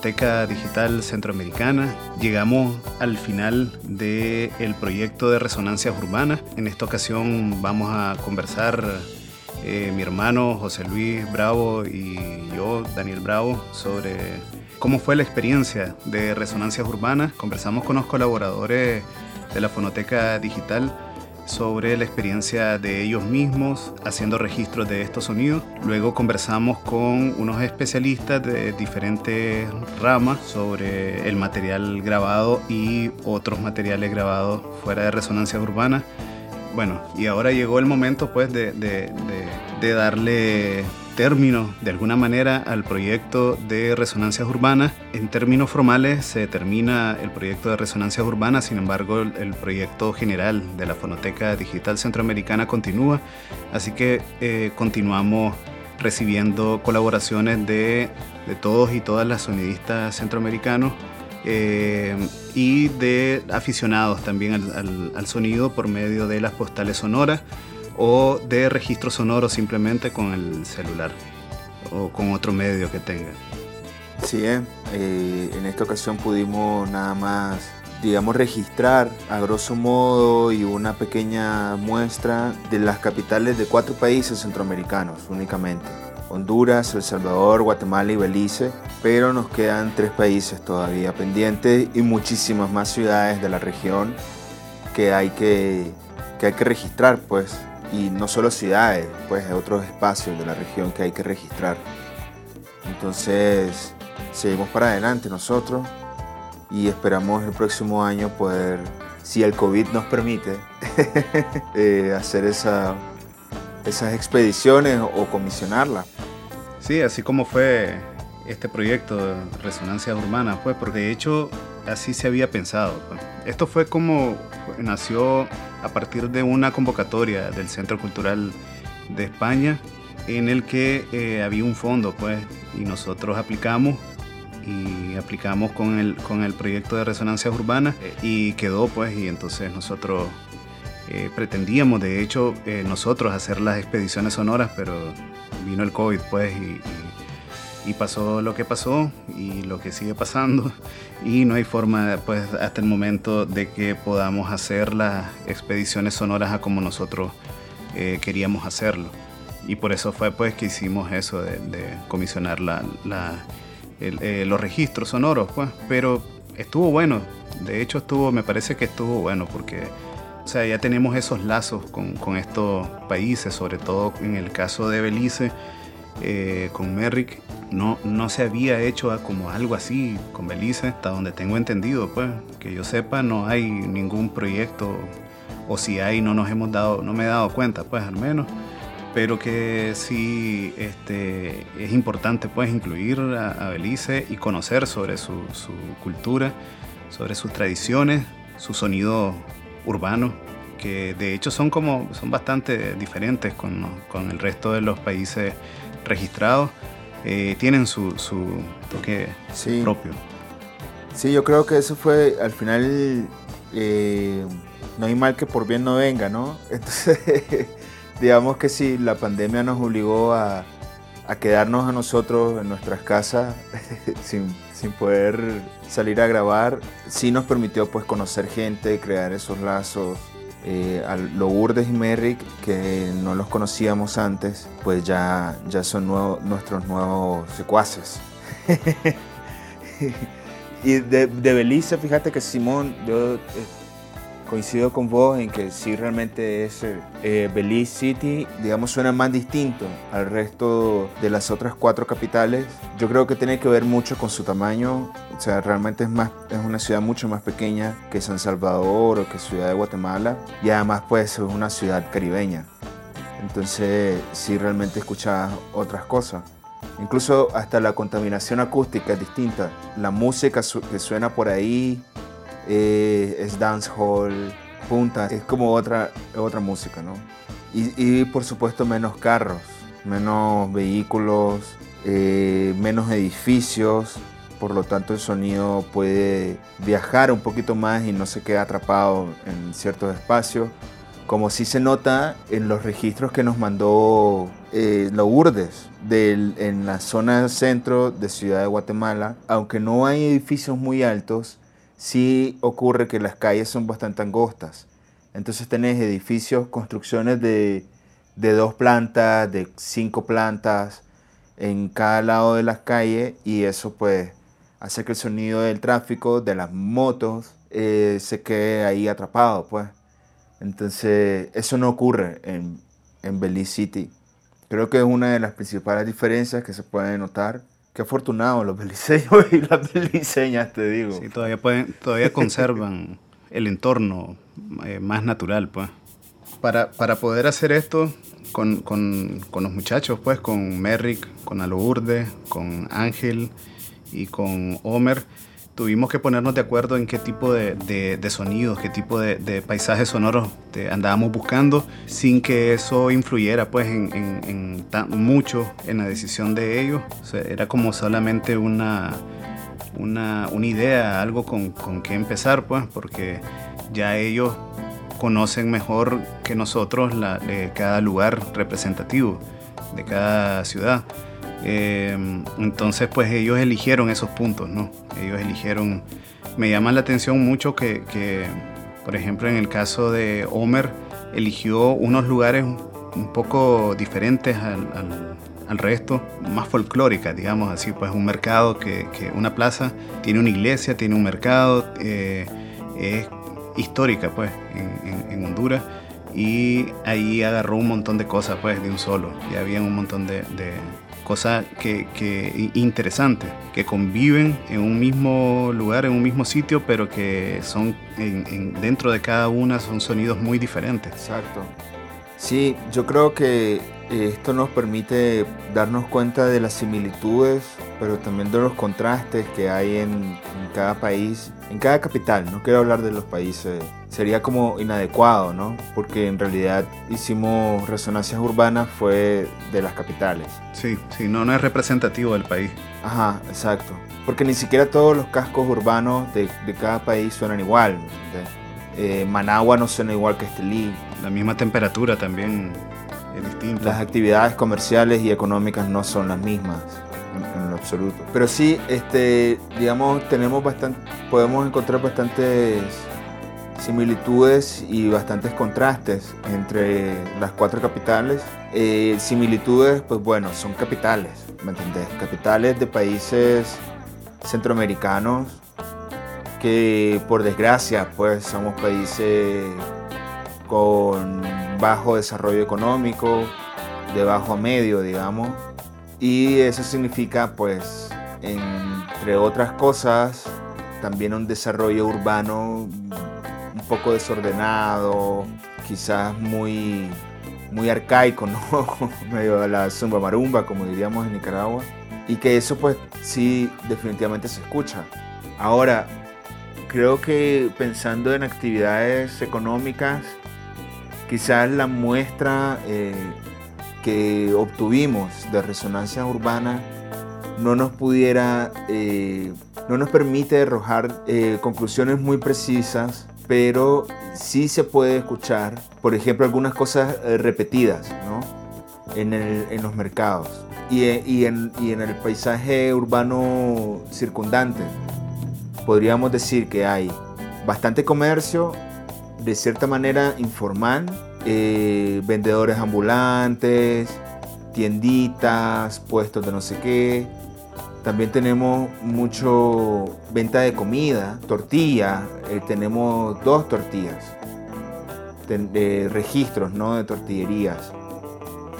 Fonoteca Digital Centroamericana, llegamos al final del el proyecto de resonancias urbanas. En esta ocasión vamos a conversar eh, mi hermano José Luis Bravo y yo, Daniel Bravo, sobre cómo fue la experiencia de resonancias urbanas. Conversamos con los colaboradores de la Fonoteca Digital sobre la experiencia de ellos mismos haciendo registros de estos sonidos. Luego conversamos con unos especialistas de diferentes ramas sobre el material grabado y otros materiales grabados fuera de resonancia urbana. Bueno, y ahora llegó el momento pues de, de, de darle término de alguna manera al proyecto de resonancias urbanas. En términos formales se termina el proyecto de resonancias urbanas, sin embargo el, proyecto general de la Fonoteca Digital Centroamericana continúa, así que eh, continuamos recibiendo colaboraciones de, de, todos y todas las sonidistas centroamericanos eh, y de aficionados también al, al, al sonido por medio de las postales sonoras o de registro sonoro simplemente con el celular o con otro medio que tenga. Sí, eh, eh, en esta ocasión pudimos nada más, digamos, registrar a grosso modo y una pequeña muestra de las capitales de cuatro países centroamericanos únicamente. Honduras, El Salvador, Guatemala y Belice, pero nos quedan tres países todavía pendientes y muchísimas más ciudades de la región que hay que, que, hay que registrar, pues y no solo ciudades, pues otros espacios de la región que hay que registrar. Entonces, seguimos para adelante nosotros y esperamos el próximo año poder, si el COVID nos permite, eh, hacer esa, esas expediciones o comisionarlas. Sí, así como fue este proyecto de Resonancia Urbana, pues, porque de hecho así se había pensado. Pues. Esto fue como nació a partir de una convocatoria del Centro Cultural de España en el que eh, había un fondo, pues, y nosotros aplicamos y aplicamos con el, con el proyecto de resonancias urbanas y quedó, pues, y entonces nosotros eh, pretendíamos, de hecho, eh, nosotros hacer las expediciones sonoras, pero vino el COVID, pues, y pasó lo que pasó y lo que sigue pasando. Y no hay forma pues hasta el momento de que podamos hacer las expediciones sonoras a como nosotros eh, queríamos hacerlo. Y por eso fue pues que hicimos eso de, comisionar la, eh, los registros sonoros pues. Pero estuvo bueno. De hecho estuvo me parece que estuvo bueno porque o sea ya tenemos esos lazos con estos países sobre todo en el caso de Belice eh, con Merrick no, no se había hecho como algo así con Belice, hasta donde tengo entendido, pues, que yo sepa, no hay ningún proyecto, o si hay, no nos hemos dado, no me he dado cuenta, pues, al menos, pero que sí este, es importante, pues, incluir a, Belice y conocer sobre su, cultura, sobre sus tradiciones, su sonido urbano, que de hecho son como, son bastante diferentes con, con el resto de los países registrados eh, tienen su, toque propio. Sí, yo creo que eso fue al final, eh, no hay mal que por bien no venga, ¿no? Entonces, digamos que si la pandemia nos obligó a, quedarnos a nosotros en nuestras casas sin, sin, poder salir a grabar, sí nos permitió pues conocer gente, crear esos lazos, eh, a Lourdes y Merrick, que no los conocíamos antes, pues ya, ya son nuestros nuevos secuaces. y de, Belice, fíjate que Simón, yo eh, coincido con vos en que sí realmente es eh, Belize City, digamos, suena más distinto al resto de las otras cuatro capitales. Yo creo que tiene que ver mucho con su tamaño, o sea, realmente es, más, es una ciudad mucho más pequeña que San Salvador o que Ciudad de Guatemala y además pues es una ciudad caribeña. Entonces sí realmente escuchas otras cosas. Incluso hasta la contaminación acústica es distinta. La música que suena por ahí eh, es dancehall, punta, es como otra, otra música, ¿no? Y, por supuesto menos carros, menos vehículos, eh, menos edificios, por lo tanto el sonido puede viajar un poquito más y no se queda atrapado en ciertos espacios, como sí se nota en los registros que nos mandó eh, Lourdes en la zona centro de Ciudad de Guatemala, aunque no hay edificios muy altos, sí ocurre que las calles son bastante angostas. Entonces tenés edificios, construcciones de, de dos plantas, de cinco plantas en cada lado de las calles y eso pues hace que el sonido del tráfico, de las motos, eh, se quede ahí atrapado pues. Entonces eso no ocurre en, en Belize City. Creo que es una de las principales diferencias que se puede notar. Qué afortunados los beliceños y las beliceñas, te digo. Sí, todavía, pueden, todavía conservan el entorno eh, más natural, pues. Para, para, poder hacer esto con, con, con, los muchachos, pues, con Merrick, con Alourde, con Ángel y con Homer, tuvimos que ponernos de acuerdo en qué tipo de, de, sonidos, qué tipo de, de paisajes sonoros andábamos buscando, sin que eso influyera pues en, en, mucho en la decisión de ellos. era como solamente una, una, una idea, algo con, con qué empezar, pues, porque ya ellos conocen mejor que nosotros la, de cada lugar representativo de cada ciudad. Em, entonces, pues ellos eligieron esos puntos, ¿no? Ellos eligieron... Me llama la atención mucho que, que por ejemplo, en el caso de Homer, eligió unos lugares un poco diferentes al, al, resto, más folclóricas, digamos así, pues un mercado que, que, una plaza tiene una iglesia, tiene un mercado, eh, es histórica, pues, en, en, Honduras. Y ahí agarró un montón de cosas, pues, de un solo. Y había un montón de, de cosa que, que interesante, que conviven en un mismo lugar, en un mismo sitio, pero que son en, dentro de cada una son sonidos muy diferentes. Exacto. Sí, yo creo que eh, esto nos permite darnos cuenta de las similitudes, pero también de los contrastes que hay en, en cada país, en cada capital. No quiero hablar de los países sería como inadecuado, ¿no? Porque en realidad hicimos resonancias urbanas fue de las capitales. Sí, sí, no, no es representativo del país. Ajá, exacto. Porque ni siquiera todos los cascos urbanos de, de cada país suenan igual. Eh, Managua no suena igual que Estelí. La misma temperatura también es distinta. Las actividades comerciales y económicas no son las mismas en, en lo absoluto. Pero sí, este, digamos, tenemos bastante, podemos encontrar bastantes similitudes y bastantes contrastes entre las cuatro capitales. Eh, similitudes, pues bueno, son capitales, ¿me entendés? Capitales de países centroamericanos que por desgracia, pues somos países con bajo desarrollo económico, de bajo a medio, digamos. Y eso significa, pues, entre otras cosas, también un desarrollo urbano un poco desordenado, quizás muy, muy arcaico, ¿no? Medio la zumba marumba, como diríamos en Nicaragua. Y que eso pues sí definitivamente se escucha. Ahora, creo que pensando en actividades económicas, quizás la muestra eh, que obtuvimos de resonancia urbana no nos pudiera, eh, no nos permite arrojar eh, conclusiones muy precisas pero sí se puede escuchar, por ejemplo, algunas cosas repetidas ¿no? en, los mercados y, en, el paisaje urbano circundante. Podríamos decir que hay bastante comercio, de cierta manera informal, eh, vendedores ambulantes, tienditas, puestos de no sé qué, también tenemos mucho venta de comida, tortilla. Eh, tenemos dos tortillas, de registros ¿no? de tortillerías.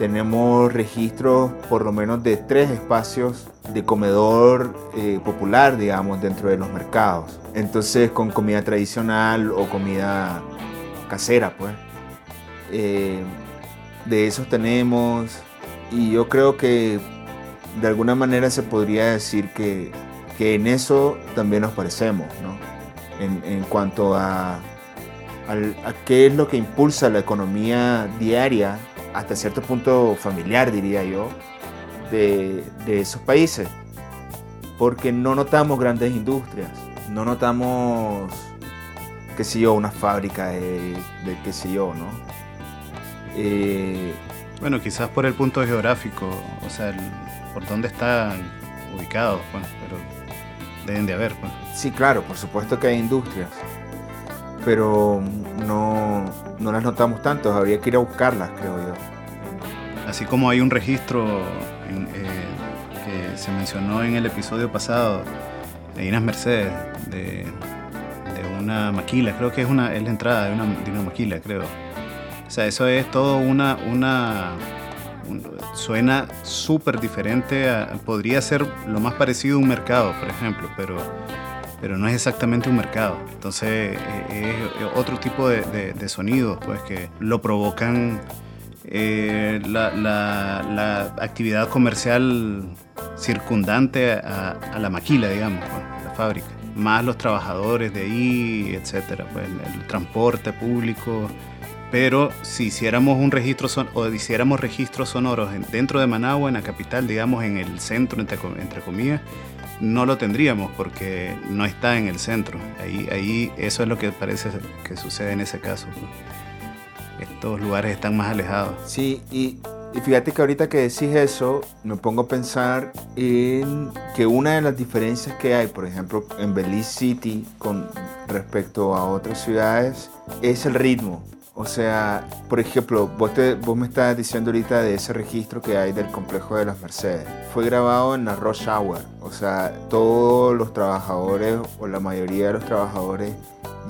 Tenemos registros por lo menos de tres espacios de comedor eh, popular, digamos, dentro de los mercados. Entonces, con comida tradicional o comida casera, pues. Eh, de esos tenemos. Y yo creo que de alguna manera se podría decir que, que en eso también nos parecemos, ¿no? En, en cuanto a, a, qué es lo que impulsa la economía diaria, hasta cierto punto familiar, diría yo, de, de esos países. porque no notamos grandes industrias, no notamos, qué sé yo, una fábrica de, de qué sé yo, ¿no? Eh, bueno, quizás por el punto geográfico, o sea, por dónde están ubicados, pues, pero deben de haber. Pues. Sí, claro, por supuesto que hay industrias, pero no, no las notamos tanto, habría que ir a buscarlas, creo yo. Así como hay un registro eh, que se mencionó en el episodio pasado de Inas Mercedes, de, una maquila, creo que es, una, es la entrada de una, de una maquila, creo. O sea, eso es todo una, una suena súper diferente, podría ser lo más parecido a un mercado, por ejemplo, pero, pero no es exactamente un mercado. Entonces eh, es otro tipo de, de, sonidos pues, que lo provocan eh, la, la, actividad comercial circundante a, la maquila, digamos, pues, la fábrica. Más los trabajadores de ahí, etcétera, pues, el transporte público, pero si hiciéramos un registro son o hiciéramos registros sonoros dentro de Managua, en la capital, digamos en el centro, entre, entre comillas, no lo tendríamos porque no está en el centro. Ahí, ahí eso es lo que parece que sucede en ese caso. Estos lugares están más alejados. Sí, y, y, fíjate que ahorita que decís eso, me pongo a pensar en que una de las diferencias que hay, por ejemplo, en Belize City con respecto a otras ciudades, es el ritmo. O sea, por ejemplo, vos, vos me estás diciendo ahorita de ese registro que hay del complejo de las Mercedes. Fue grabado en la Rush Hour. O sea, todos los trabajadores o la mayoría de los trabajadores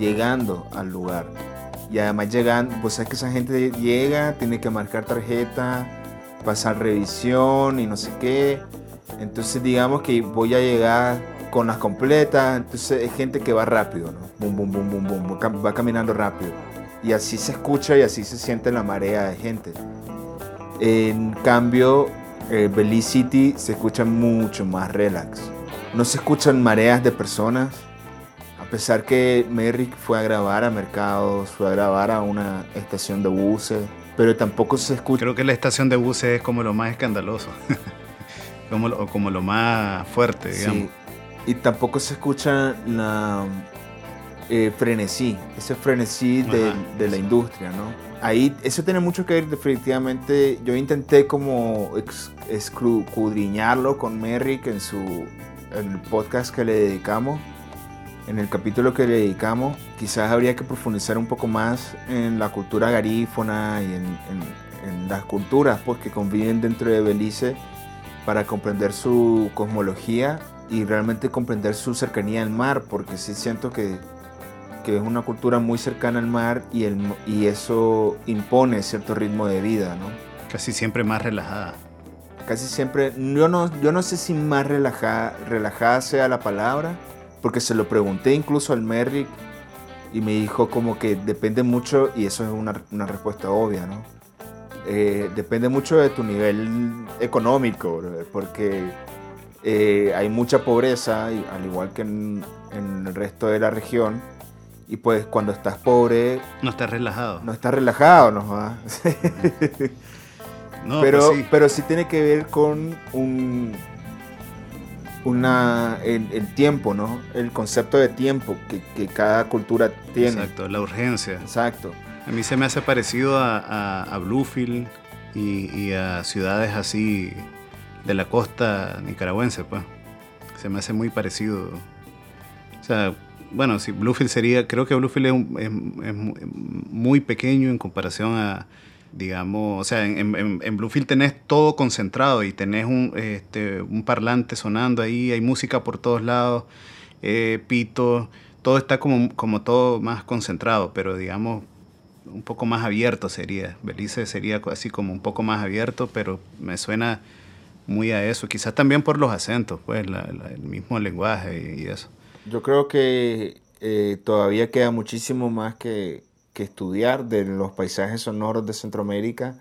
llegando al lugar. Y además llegan, pues es que esa gente llega, tiene que marcar tarjeta, pasar revisión y no sé qué. Entonces digamos que voy a llegar con las completas. Entonces es gente que va rápido, ¿no? Bum, bum, bum, bum, bum, va caminando rápido y así se escucha y así se siente la marea de gente. En cambio, eh, Belize City se escucha mucho más relax. No se escuchan mareas de personas. A pesar que Merrick fue a grabar a mercados, fue a grabar a una estación de buses, pero tampoco se escucha. Creo que la estación de buses es como lo más escandaloso, como, lo, como lo más fuerte, digamos. Sí. Y tampoco se escucha la, eh, frenesí, ese frenesí de, la industria, ¿no? Ahí, eso tiene mucho que ver definitivamente, yo intenté como escudriñarlo con Merrick en su en el podcast que le dedicamos, en el capítulo que le dedicamos, quizás habría que profundizar un poco más en la cultura garífona y en, en las culturas pues, que conviven dentro de Belice para comprender su cosmología y realmente comprender su cercanía al mar, porque sí siento que que es una cultura muy cercana al mar y, el, y eso impone cierto ritmo de vida, ¿no? Casi siempre más relajada. Casi siempre, yo no, yo no sé si más relajada, relajada sea la palabra, porque se lo pregunté incluso al Merrick y me dijo como que depende mucho, y eso es una, una respuesta obvia, ¿no? Eh, depende mucho de tu nivel económico, porque eh, hay mucha pobreza, al igual que en, en el resto de la región, y pues cuando estás pobre... No estás relajado. No estás relajado, ¿no? no pero, pues sí. pero sí tiene que ver con un, una, el, tiempo, ¿no? El concepto de tiempo que, cada cultura tiene. Exacto, la urgencia. Exacto. A mí se me hace parecido a, a, Bluefield y, y, a ciudades así de la costa nicaragüense, pues. Se me hace muy parecido. O sea, bueno, sí, Bluefield sería, creo que Bluefield es, muy pequeño en comparación a, digamos, o sea, en, en, Bluefield tenés todo concentrado y tenés un, este, un parlante sonando ahí, hay música por todos lados, eh, pito, todo está como, como todo más concentrado, pero digamos, un poco más abierto sería. Belice sería así como un poco más abierto, pero me suena muy a eso. Quizás también por los acentos, pues, el mismo lenguaje y eso. Yo creo que eh, todavía queda muchísimo más que, estudiar de los paisajes sonoros de Centroamérica,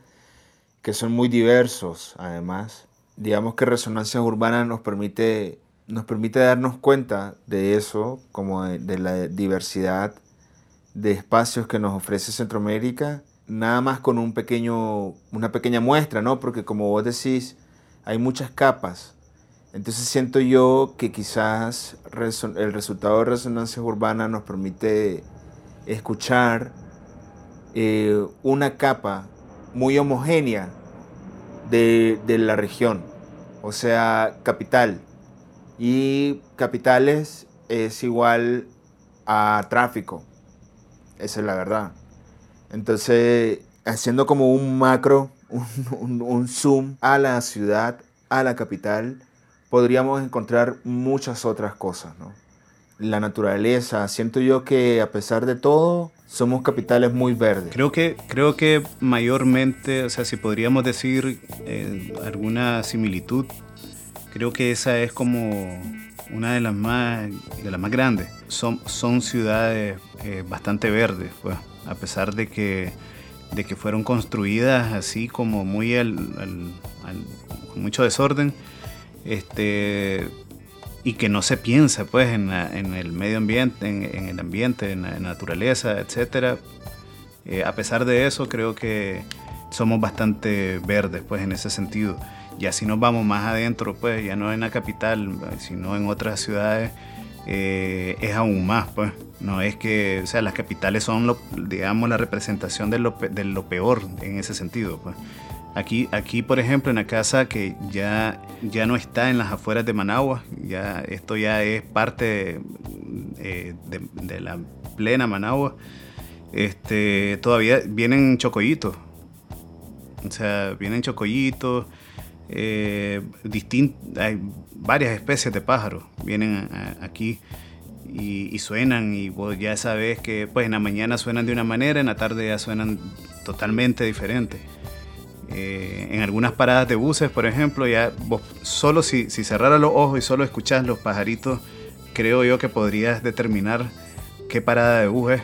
que son muy diversos además. Digamos que Resonancias Urbanas nos permite, nos permite darnos cuenta de eso, como de, la diversidad de espacios que nos ofrece Centroamérica, nada más con un pequeño, una pequeña muestra, ¿no? Porque como vos decís, hay muchas capas Entonces siento yo que quizás el resultado de resonancias urbanas nos permite escuchar eh, una capa muy homogénea de, de, la región, o sea, capital. Y capitales es igual a tráfico, esa es la verdad. Entonces, haciendo como un macro, un, zoom a la ciudad, a la capital, podríamos encontrar muchas otras cosas, ¿no? La naturaleza, siento yo que a pesar de todo, somos capitales muy verdes. Creo que, creo que mayormente, o sea, si podríamos decir eh, alguna similitud, creo que esa es como una de las más, de las más grandes. Son, son ciudades eh, bastante verdes, pues, a pesar de que de que fueron construidas así como muy al, con mucho desorden este y que no se piensa pues en, el medio ambiente en, el ambiente en la naturaleza etcétera eh, a pesar de eso creo que somos bastante verdes pues en ese sentido y así nos vamos más adentro pues ya no en la capital sino en otras ciudades eh, es aún más, pues. No es que, o sea, las capitales son, lo, digamos, la representación de lo, de lo, peor en ese sentido, pues. Aquí, aquí, por ejemplo, en la casa que ya, ya no está en las afueras de Managua, ya, esto ya es parte eh, de, la plena Managua, este, todavía vienen chocollitos. O sea, vienen chocollitos, eh, hay varias especies de pájaros vienen aquí y, suenan y vos ya sabes que pues en la mañana suenan de una manera, en la tarde ya suenan totalmente diferente. Eh, en algunas paradas de buses, por ejemplo, ya vos solo si, si cerraras los ojos y solo escuchás los pajaritos, creo yo que podrías determinar qué parada de bus es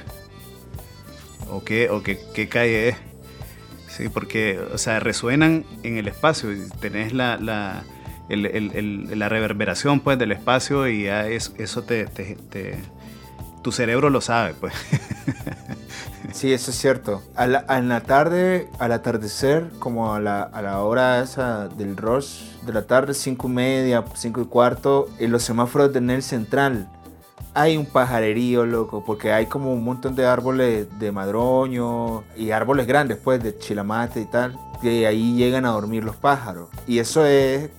o qué, o qué, qué calle es. Sí, porque, o sea, resuenan en el espacio y tenés la, la, la reverberación pues del espacio y ya es, eso te, te, tu cerebro lo sabe pues. Sí, eso es cierto. A la, en la tarde, al atardecer, como a la, a la hora esa del rush de la tarde, cinco y media, cinco y cuarto, en los semáforos de Nel Central hay un pajarerío, loco, porque hay como un montón de árboles de madroño y árboles grandes, pues, de chilamate y tal, que ahí llegan a dormir los pájaros. Y eso es,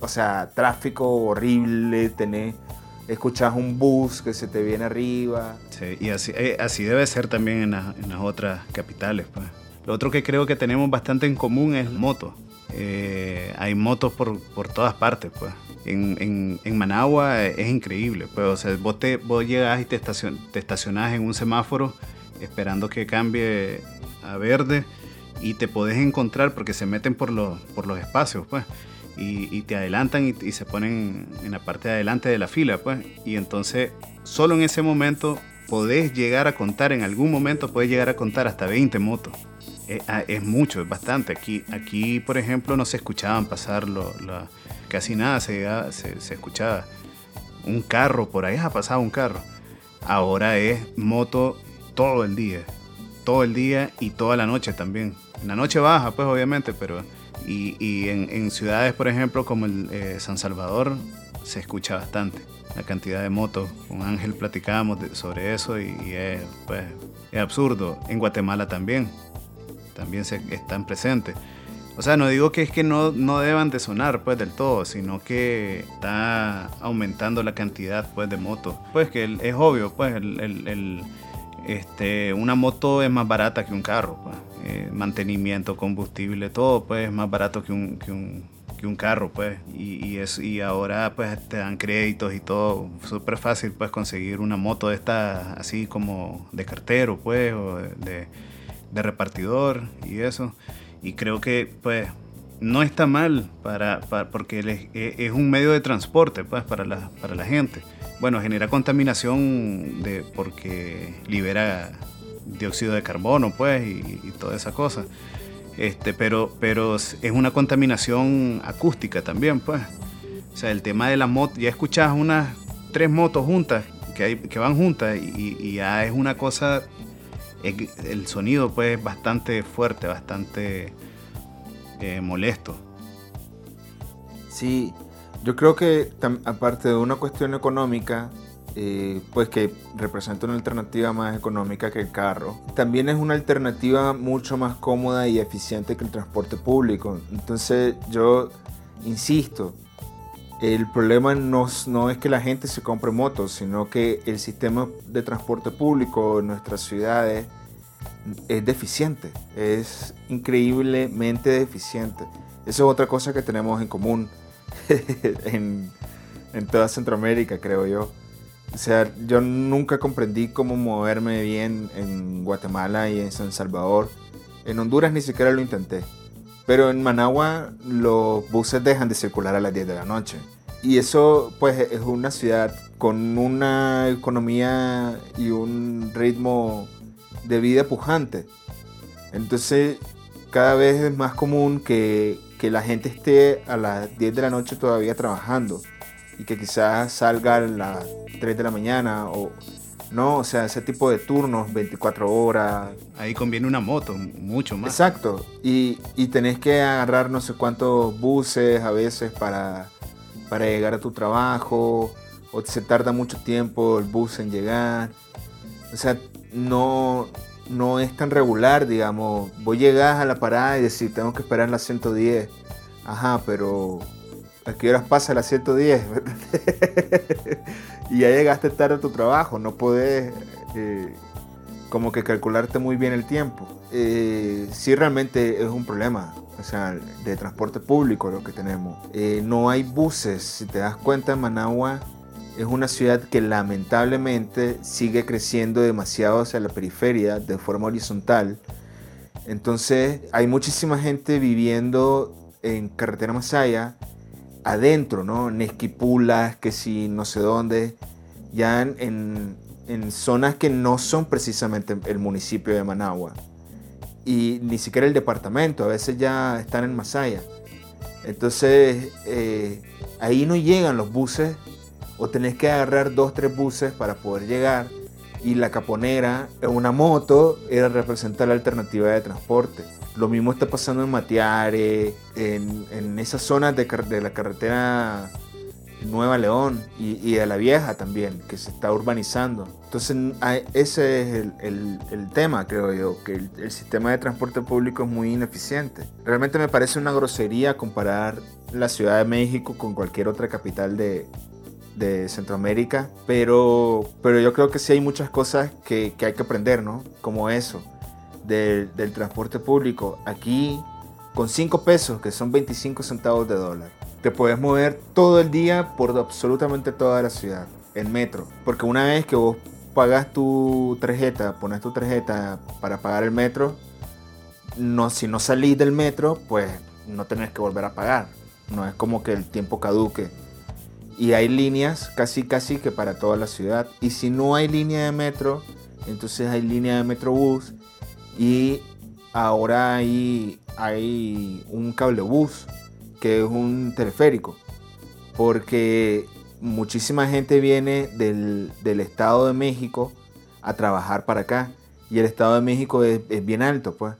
o sea, tráfico horrible, tener, escuchas un bus que se te viene arriba. Sí, y así, eh, así debe ser también en, en, las otras capitales, pues. Lo otro que creo que tenemos bastante en común es motos. Eh, hay motos por, por todas partes, pues en, en, Managua es increíble. Pues, o sea, vos, te, vos llegas y te, estacion, te estacionás en un semáforo esperando que cambie a verde y te podés encontrar porque se meten por los, por los espacios, pues. Y, te adelantan y, y, se ponen en la parte de adelante de la fila, pues. Y entonces, solo en ese momento podés llegar a contar, en algún momento podés llegar a contar hasta 20 motos. Es, ah, es mucho, es bastante. Aquí, aquí, por ejemplo, no se escuchaban pasar lo, casi nada se, se, escuchaba. Un carro, por ahí ha pasado un carro. Ahora es moto todo el día. Todo el día y toda la noche también. En la noche baja, pues obviamente, pero... Y, y en, ciudades, por ejemplo, como el, eh, San Salvador, se escucha bastante la cantidad de motos. Con Ángel platicábamos sobre eso y, es, pues, es absurdo. En Guatemala también. También se, están presentes. O sea, no digo que es que no, no deban de sonar pues del todo, sino que está aumentando la cantidad pues de motos. Pues que es obvio, pues el, este, una moto es más barata que un carro. Pues. Eh, mantenimiento, combustible, todo pues es más barato que un, que un, que un carro pues. Y, y, es, y ahora pues te dan créditos y todo. Súper fácil pues conseguir una moto de esta así como de cartero pues o de, de repartidor y eso y creo que pues no está mal para, porque e, es, un medio de transporte pues para la, para la gente. Bueno, genera contaminación de, porque libera dióxido de carbono pues y, toda esa cosa. Este, pero, pero es una contaminación acústica también pues. O sea, el tema de la moto, ya escuchas unas tres motos juntas que, hay, que van juntas y, y ya es una cosa el sonido pues es bastante fuerte, bastante eh, molesto. Sí, Yo creo que aparte de una cuestión económica, eh, pues que representa una alternativa más económica que el carro. También es una alternativa mucho más cómoda y eficiente que el transporte público. Entonces yo insisto, el problema no, no es que la gente se compre motos, sino que el sistema de transporte público en nuestras ciudades es deficiente, es increíblemente deficiente. Eso es otra cosa que tenemos en común en, en toda Centroamérica, creo yo. O sea, yo nunca comprendí cómo moverme bien en Guatemala y en San Salvador. En Honduras ni siquiera lo intenté. Pero en Managua los buses dejan de circular a las 10 de la noche. Y eso pues es una ciudad con una economía y un ritmo de vida pujante. Entonces cada vez es más común que, que la gente esté a las 10 de la noche todavía trabajando y que quizás salga a las 3 de la mañana o no, o sea, ese tipo de turnos, 24 horas. Ahí conviene una moto, mucho más. Exacto, y, y tenés que agarrar no sé cuántos buses a veces para, para llegar a tu trabajo, o se tarda mucho tiempo el bus en llegar. O sea, no, no es tan regular, digamos. Vos llegás a la parada y decís, tengo que esperar la 110. Ajá, pero ¿a qué horas pasa la 110? y ya llegaste tarde a tu trabajo, no podés eh, como que calcularte muy bien el tiempo. Eh, sí realmente es un problema, o sea, de transporte público lo que tenemos. Eh, no hay buses, si te das cuenta, Managua es una ciudad que lamentablemente sigue creciendo demasiado hacia la periferia de forma horizontal. Entonces hay muchísima gente viviendo en carretera Masaya adentro, ¿no? En Esquipulas, que si no sé dónde, ya en, en, zonas que no son precisamente el municipio de Managua. Y ni siquiera el departamento, a veces ya están en Masaya. Entonces, eh, ahí no llegan los buses, o tenés que agarrar dos, tres buses para poder llegar. Y la caponera, una moto, era representar la alternativa de transporte. Lo mismo está pasando en Matiare, en, en esas zonas de, de, la carretera Nueva León y, de la Vieja también, que se está urbanizando. Entonces, ese es el, el, el tema, creo yo, que el, el, sistema de transporte público es muy ineficiente. Realmente me parece una grosería comparar la Ciudad de México con cualquier otra capital de, de Centroamérica, pero, pero yo creo que sí hay muchas cosas que, que hay que aprender, ¿no? Como eso del, transporte público. Aquí, con 5 pesos, que son 25 centavos de dólar, te puedes mover todo el día por absolutamente toda la ciudad, en metro. Porque una vez que vos pagas tu tarjeta, pones tu tarjeta para pagar el metro, no, si no salís del metro, pues no tenés que volver a pagar. No es como que el tiempo caduque. Y hay líneas casi casi que para toda la ciudad. Y si no hay línea de metro, entonces hay línea de metrobús y ahora hay, hay un cablebús que es un teleférico. Porque muchísima gente viene del, Estado de México a trabajar para acá. Y el Estado de México es, bien alto, pues.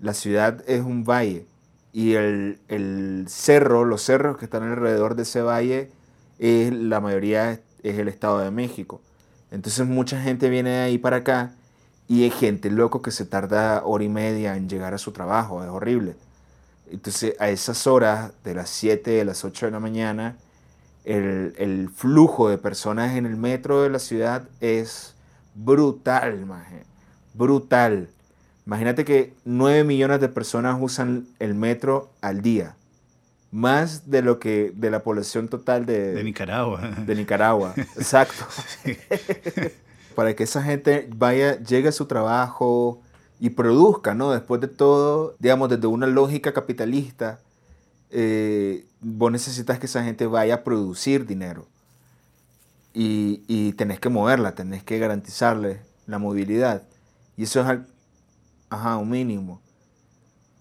La ciudad es un valle. Y el, el, cerro, los cerros que están alrededor de ese valle, es, la mayoría es el Estado de México. Entonces mucha gente viene de ahí para acá y hay gente loco que se tarda hora y media en llegar a su trabajo, es horrible. Entonces a esas horas, de las 7, de las 8 de la mañana, el, el flujo de personas en el metro de la ciudad es brutal, maje. brutal. Imagínate que 9 millones de personas usan el metro al día. Más de lo que de la población total de, de Nicaragua. De Nicaragua, exacto. para que esa gente vaya, llegue a su trabajo y produzca, ¿no? Después de todo, digamos, desde una lógica capitalista, eh, vos necesitas que esa gente vaya a producir dinero. Y, y, tenés que moverla, tenés que garantizarle la movilidad. Y eso es ajá, un mínimo.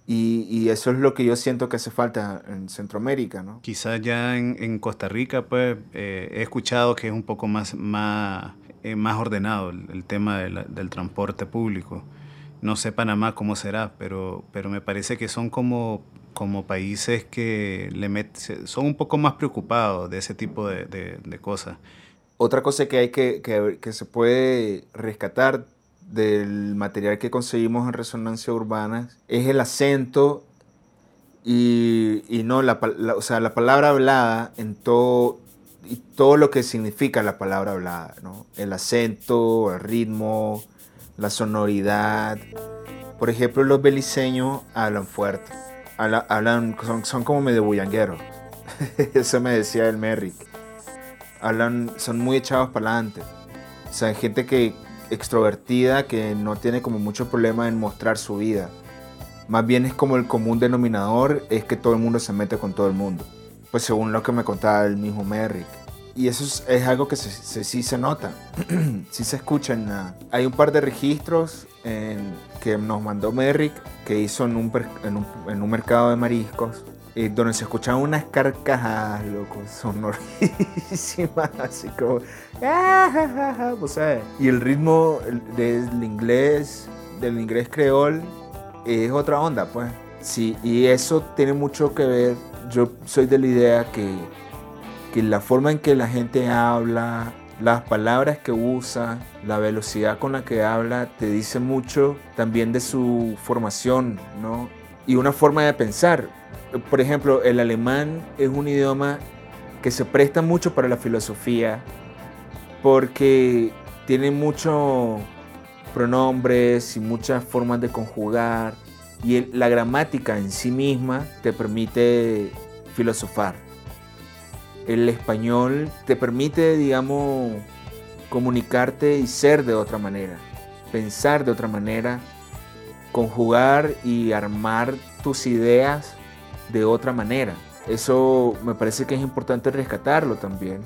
Y, y, eso es lo que yo siento que hace falta en Centroamérica, ¿no? Quizás ya en, en Costa Rica, pues, eh, he escuchado que es un poco más, más eh, más ordenado el, tema del transporte público. No sé Panamá cómo será, pero, pero me parece que son como, como países que le son un poco más preocupados de ese tipo de, de, cosas. Otra cosa que hay que, que, que, se puede rescatar del material que conseguimos en Resonancia Urbana es el acento y, y no la, o sea, la palabra hablada en todo todo lo que significa la palabra hablada, ¿no? El acento, el ritmo, la sonoridad. Por ejemplo, los beliceños hablan fuerte, hablan, son, son como medio bullangueros. Eso me decía el Merrick. Hablan, son muy echados para adelante. O sea, gente que extrovertida que no tiene como mucho problema en mostrar su vida. Más bien es como el común denominador, es que todo el mundo se mete con todo el mundo. Pues según lo que me contaba el mismo Merrick. Y eso es, algo que sí se nota, sí se escucha. hay un par de registros que nos mandó Merrick, que hizo en en un, mercado de mariscos, eh, donde se escuchaban unas carcajadas, loco, sonorísimas, así como... Ah, y el ritmo del inglés, del inglés creol, es otra onda, pues. Sí, y eso tiene mucho que ver. Yo soy de la idea que, que la forma en que la gente habla, las palabras que usa, la velocidad con la que habla, te dice mucho también de su formación, ¿no? Y una forma de pensar. Por ejemplo, el alemán es un idioma que se presta mucho para la filosofía porque tiene muchos pronombres y muchas formas de conjugar y la gramática en sí misma te permite filosofar. El español te permite, digamos, comunicarte y ser de otra manera, pensar de otra manera, conjugar y armar tus ideas de otra manera. Eso me parece que es importante rescatarlo también.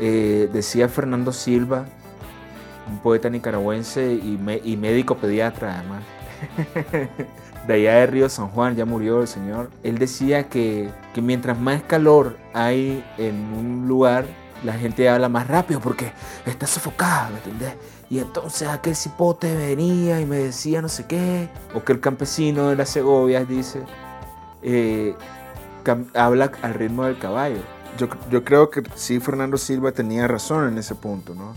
Eh, decía Fernando Silva, un poeta nicaragüense y, médico pediatra además, de allá de Río San Juan, ya murió el señor, él decía que, que mientras más calor hay en un lugar, la gente habla más rápido porque está sofocada, ¿me entendés? Y entonces aquel cipote venía y me decía no sé qué, o que el campesino de las Segovias dice, eh, habla al ritmo del caballo. Yo, yo, creo que sí, Fernando Silva tenía razón en ese punto, ¿no?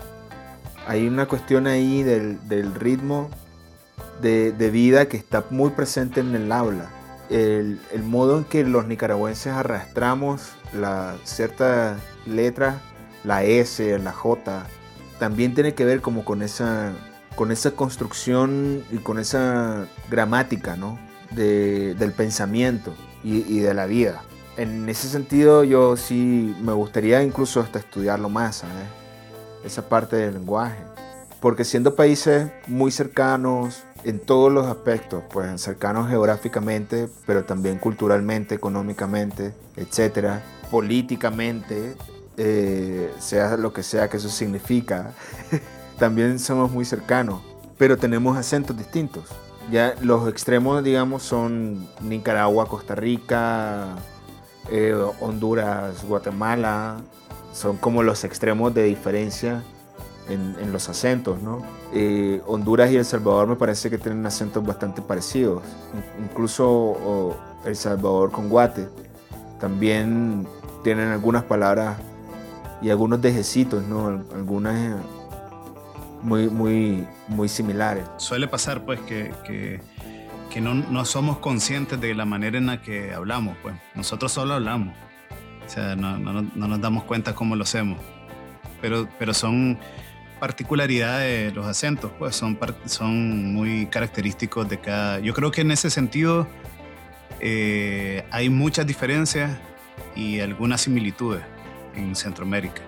Hay una cuestión ahí del, del ritmo de, vida que está muy presente en el habla. El, el modo en que los nicaragüenses arrastramos la cierta letra, la S, la J, también tiene que ver como con esa, con esa construcción y con esa gramática, ¿no? De, del pensamiento y, y de la vida en ese sentido yo sí me gustaría incluso hasta estudiarlo más, ¿sabes? Esa parte del lenguaje. Porque siendo países muy cercanos en todos los aspectos, pues cercanos geográficamente, pero también culturalmente, económicamente, etcétera, políticamente, eh, sea lo que sea que eso significa, también somos muy cercanos, pero tenemos acentos distintos. Ya los extremos, digamos, son Nicaragua, Costa Rica, eh, Honduras, Guatemala, son como los extremos de diferencia en, los acentos, ¿no? Eh, Honduras y El Salvador me parece que tienen acentos bastante parecidos, incluso El Salvador con Guate también tienen algunas palabras y algunos dejecitos, ¿no? Algunas eh, muy, muy, muy similares. Suele pasar, pues, que que no, no, somos conscientes de la manera en la que hablamos, pues. Nosotros solo hablamos. O sea, no, no, no nos damos cuenta cómo lo hacemos. Pero, pero son particularidades los acentos, pues son, son muy característicos de cada... Yo creo que en ese sentido eh, hay muchas diferencias y algunas similitudes en Centroamérica.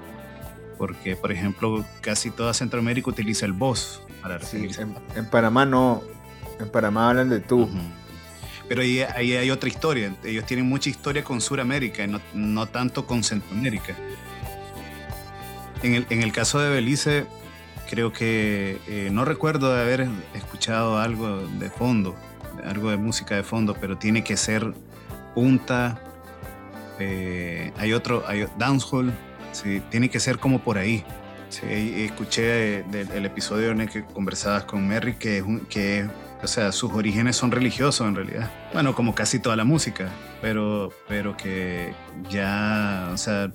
Porque, por ejemplo, casi toda Centroamérica utiliza el vos para referirse. en, en Panamá no, en Panamá hablan de tú. Pero ahí, hay otra historia. Ellos tienen mucha historia con Sudamérica, no, no tanto con Centroamérica. En el, en el, caso de Belice, creo que eh, no recuerdo de haber escuchado algo de fondo, algo de música de fondo, pero tiene que ser punta. Eh, hay otro, hay dancehall, sí, tiene que ser como por ahí. Sí, escuché el episodio en el que conversabas con Merry que, que o sea, sus orígenes son religiosos en realidad. Bueno, como casi toda la música, pero, pero que ya, o sea,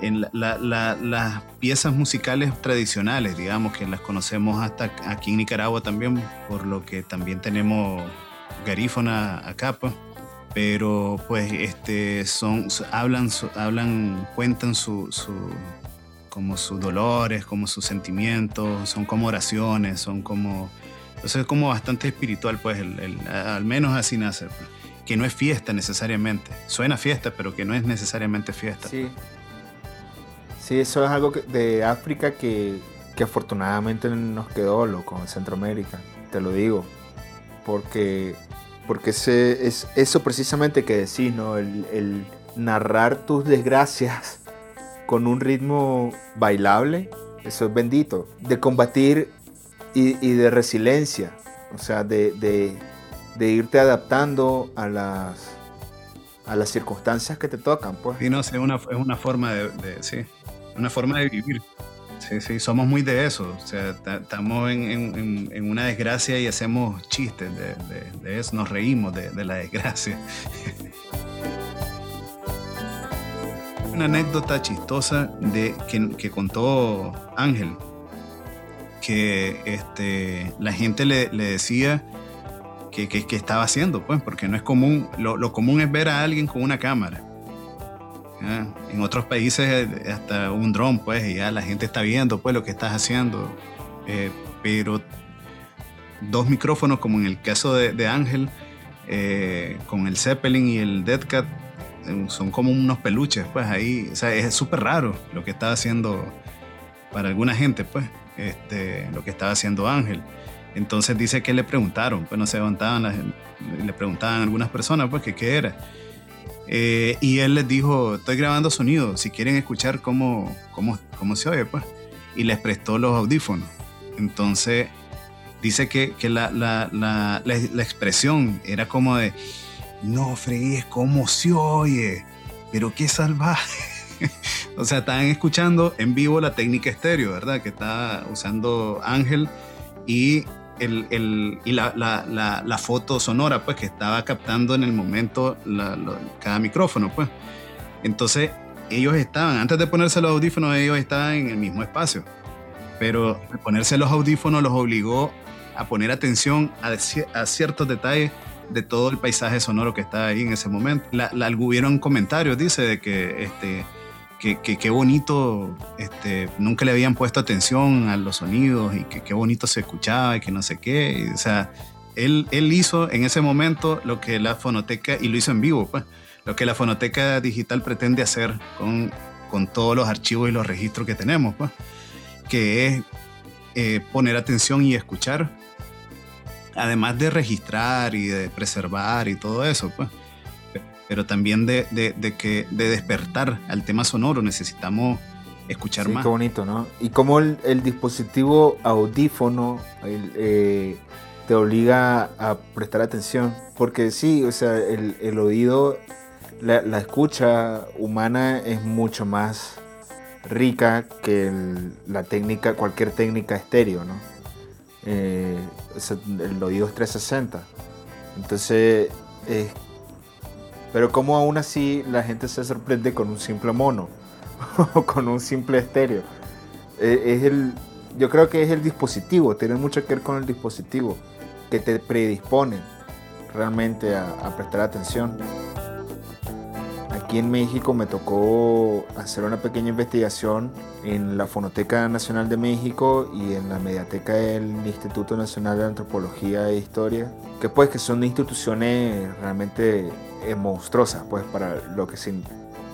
en las piezas musicales tradicionales, digamos, que las conocemos hasta aquí en Nicaragua también, por lo que también tenemos garífona acá, pues. Pero pues este son hablan hablan cuentan su, su como sus dolores, como sus sentimientos, son como oraciones, son como entonces es como bastante espiritual, pues, al menos así nace. Pues. Que no es fiesta necesariamente. Suena fiesta, pero que no es necesariamente fiesta. Sí. Sí, eso es algo de África que, que afortunadamente nos quedó, loco, en Centroamérica. Te lo digo. Porque, porque es eso precisamente que decís, ¿no? El, el narrar tus desgracias con un ritmo bailable, eso es bendito. De combatir y, de resiliencia, o sea, de, irte adaptando a las, circunstancias que te tocan, pues. Sí, no, una, es una forma de, sí, una forma de vivir. Sí, sí, somos muy de eso. O sea, estamos en, una desgracia y hacemos chistes de, de eso, nos reímos de, la desgracia. una anécdota chistosa de, que, que contó Ángel que este, la gente le, decía que, que, estaba haciendo, pues, porque no es común, lo, común es ver a alguien con una cámara. En otros países hasta un dron, pues, y ya la gente está viendo, pues, lo que estás haciendo. Eh, pero dos micrófonos, como en el caso de, Ángel, eh, con el Zeppelin y el Dead Cat, eh, son como unos peluches, pues ahí, o sea, es súper raro lo que está haciendo para alguna gente, pues este, lo que estaba haciendo Ángel. Entonces dice que le preguntaron, pues no se levantaban, le preguntaban a algunas personas, pues que qué era. Eh, y él les dijo, estoy grabando sonido, si quieren escuchar cómo, cómo, cómo se oye, pues. Y les prestó los audífonos. Entonces dice que, que la, la, la, la, expresión era como de, no fregues, cómo se oye, pero qué salvaje. o sea, estaban escuchando en vivo la técnica estéreo, ¿verdad? Que está usando Ángel y, el, el, y la, la, la, foto sonora, pues, que estaba captando en el momento cada micrófono, pues. Entonces, ellos estaban, antes de ponerse los audífonos, ellos estaban en el mismo espacio. Pero ponerse los audífonos los obligó a poner atención a, a ciertos detalles de todo el paisaje sonoro que estaba ahí en ese momento. La, la, hubieron comentarios, dice, de que este, que, qué bonito, este, nunca le habían puesto atención a los sonidos y que qué bonito se escuchaba y que no sé qué. o sea, él, él hizo en ese momento lo que la fonoteca, y lo hizo en vivo, pues, lo que la fonoteca digital pretende hacer con, con todos los archivos y los registros que tenemos, pues, que es eh, poner atención y escuchar, además de registrar y de preservar y todo eso, pues pero también de, de, que, de despertar al tema sonoro. Necesitamos escuchar sí, más. Qué bonito, ¿no? Y cómo el, el dispositivo audífono eh, te obliga a prestar atención. Porque sí, o sea, el, el oído, la, la, escucha humana es mucho más rica que la técnica, cualquier técnica estéreo, ¿no? Eh, el oído es 360. Entonces, es pero como aún así la gente se sorprende con un simple mono o con un simple estéreo. Eh, es el, yo creo que es el dispositivo, tiene mucho que ver con el dispositivo que te predispone realmente a, prestar atención. Aquí en México me tocó hacer una pequeña investigación en la Fonoteca Nacional de México y en la Mediateca del Instituto Nacional de Antropología e Historia, que pues que son instituciones realmente es monstruosa, pues para lo que sin,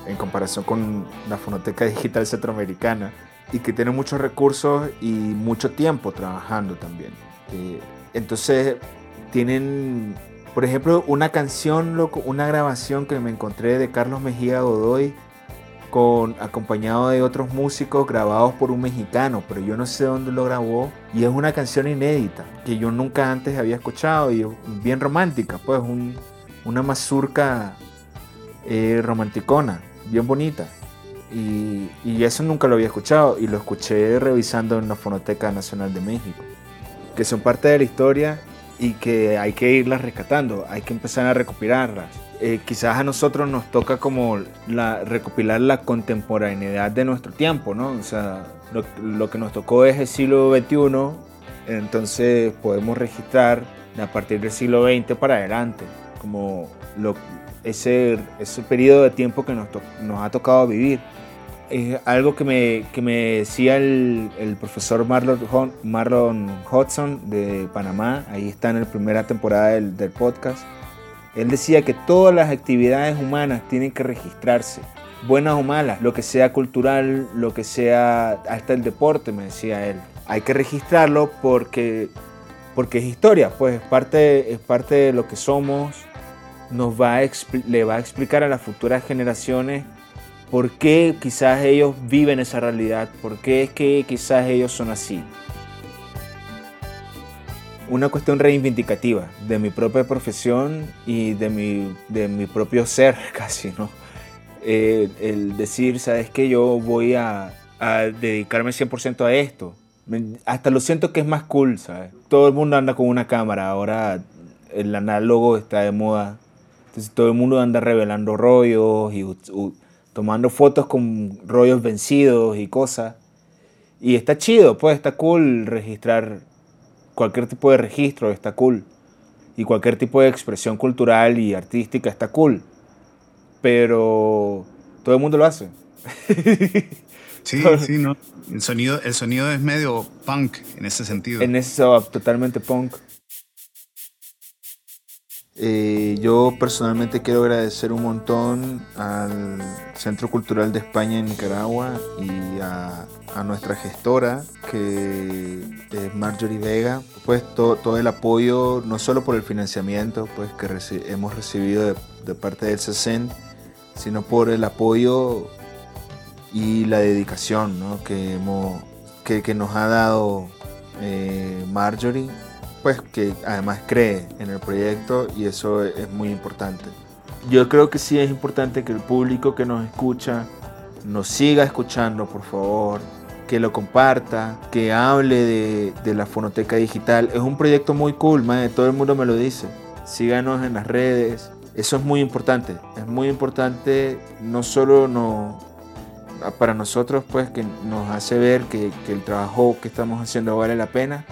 en comparación con la Fonoteca Digital Centroamericana y que tiene muchos recursos y mucho tiempo trabajando también. Eh, entonces tienen, por ejemplo, una canción, una grabación que me encontré de Carlos Mejía Godoy con, acompañado de otros músicos grabados por un mexicano, pero yo no sé dónde lo grabó. Y es una canción inédita que yo nunca antes había escuchado y bien romántica, pues un, una mazurca eh, romanticona, bien bonita. Y, eso nunca lo había escuchado y lo escuché revisando en la Fonoteca Nacional de México, que son parte de la historia y que hay que irlas rescatando, hay que empezar a recopilarlas. Eh, quizás a nosotros nos toca como la, recopilar la contemporaneidad de nuestro tiempo, ¿no? O sea, lo, lo que nos tocó es el siglo XXI, entonces podemos registrar a partir del siglo XX para adelante, como lo, ese, ese periodo de tiempo que nos, nos ha tocado vivir. Es algo que me, que me decía el, el profesor Marlon, Marlon Hudson de Panamá, ahí está en la primera temporada del, del podcast. Él decía que todas las actividades humanas tienen que registrarse, buenas o malas, lo que sea cultural, lo que sea hasta el deporte, me decía él. Hay que registrarlo porque, porque es historia, pues es parte, es parte de lo que somos, nos va a le va a explicar a las futuras generaciones por qué quizás ellos viven esa realidad, por qué es que quizás ellos son así. Una cuestión reivindicativa de mi propia profesión y de mi, de mi propio ser casi, ¿no? Eh, el decir, ¿sabes qué? Yo voy a, a dedicarme 100% a esto. Hasta lo siento que es más cool, ¿sabes? Todo el mundo anda con una cámara, ahora el análogo está de moda entonces todo el mundo anda revelando rollos y tomando fotos con rollos vencidos y cosas. Y está chido, pues está cool registrar cualquier tipo de registro, está cool. Y cualquier tipo de expresión cultural y artística está cool. Pero todo el mundo lo hace. Sí, sí, no. El sonido, el sonido es medio punk en ese sentido. En eso, totalmente punk. Eh, yo personalmente quiero agradecer un montón al Centro Cultural de España en Nicaragua y a, nuestra gestora, que es Marjorie Vega, pues todo el apoyo, no solo por el financiamiento pues, que hemos recibido de, parte del CECEN, sino por el apoyo y la dedicación que, hemos, que, nos ha dado eh, Marjorie pues que además cree en el proyecto y eso es muy importante. Yo creo que sí es importante que el público que nos escucha nos siga escuchando, por favor, que lo comparta, que hable de, la fonoteca digital. Es un proyecto muy cool, man, todo el mundo me lo dice. Síganos en las redes. Eso es muy importante. Es muy importante no solo no, para nosotros, pues que nos hace ver que, que el trabajo que estamos haciendo vale la pena,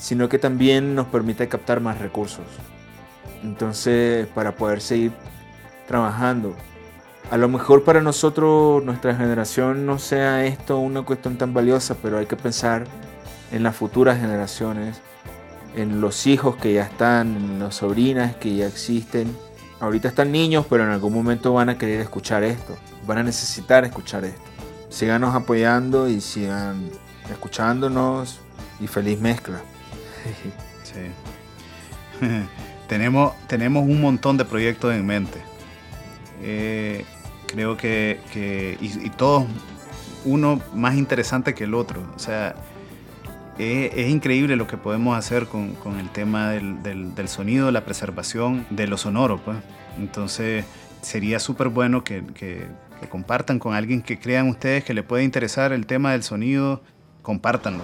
sino que también nos permite captar más recursos. Entonces, para poder seguir trabajando. A lo mejor para nosotros, nuestra generación, no sea esto una cuestión tan valiosa, pero hay que pensar en las futuras generaciones, en los hijos que ya están, en las sobrinas que ya existen. Ahorita están niños, pero en algún momento van a querer escuchar esto, van a necesitar escuchar esto. Síganos apoyando y sigan escuchándonos y feliz mezcla. Sí. tenemos, tenemos un montón de proyectos en mente. Eh, creo que, y, todos, uno más interesante que el otro. O sea, es, increíble lo que podemos hacer con, el tema del, sonido, la preservación de lo sonoro. Pues. Entonces, sería súper bueno que, que, compartan con alguien que crean ustedes que le puede interesar el tema del sonido, compártanlo.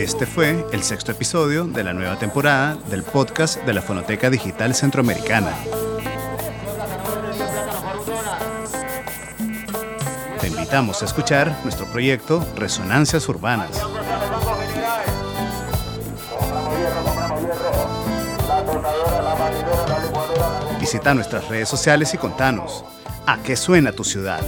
Este fue el sexto episodio de la nueva temporada del podcast de la Fonoteca Digital Centroamericana. Te invitamos a escuchar nuestro proyecto Resonancias Urbanas. Visita nuestras redes sociales y contanos a qué suena tu ciudad.